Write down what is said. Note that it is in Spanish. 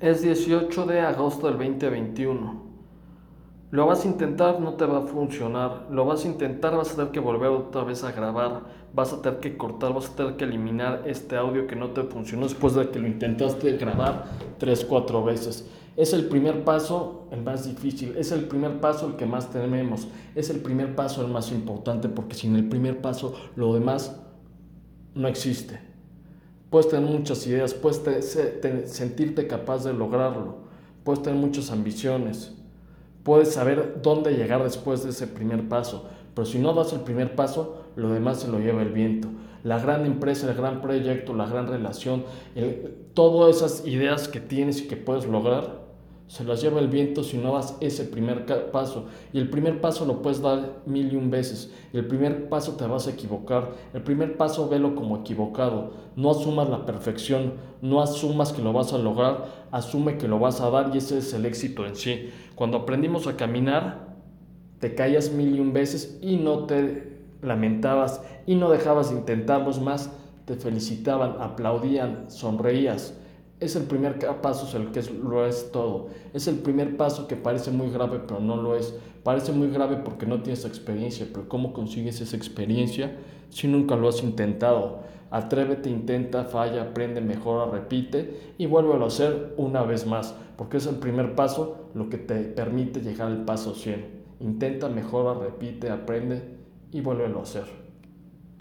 Es 18 de agosto del 2021. Lo vas a intentar, no te va a funcionar. Lo vas a intentar, vas a tener que volver otra vez a grabar. Vas a tener que cortar, vas a tener que eliminar este audio que no te funcionó después de que lo intentaste grabar 3, 4 veces. Es el primer paso el más difícil, es el primer paso el que más tememos, es el primer paso el más importante porque sin el primer paso lo demás no existe. Puedes tener muchas ideas, puedes sentirte capaz de lograrlo, puedes tener muchas ambiciones, puedes saber dónde llegar después de ese primer paso, pero si no das el primer paso, lo demás se lo lleva el viento. La gran empresa, el gran proyecto, la gran relación, todas esas ideas que tienes y que puedes lograr, se las lleva el viento si no das ese primer paso. Y el primer paso lo puedes dar mil y un veces. El primer paso te vas a equivocar. El primer paso velo como equivocado. No asumas la perfección. No asumas que lo vas a lograr. Asume que lo vas a dar y ese es el éxito en sí. Cuando aprendimos a caminar, te caías mil y un veces y no te lamentabas y no dejabas de intentarlos más. Te felicitaban, aplaudían, sonreías es el primer paso, es el que lo es todo. Es el primer paso que parece muy grave, pero no lo es. Parece muy grave porque no tienes experiencia, pero ¿cómo consigues esa experiencia si nunca lo has intentado? Atrévete, intenta, falla, aprende, mejora, repite y vuélvelo a hacer una vez más, porque es el primer paso lo que te permite llegar al paso 100. Intenta, mejora, repite, aprende y vuélvelo a hacer.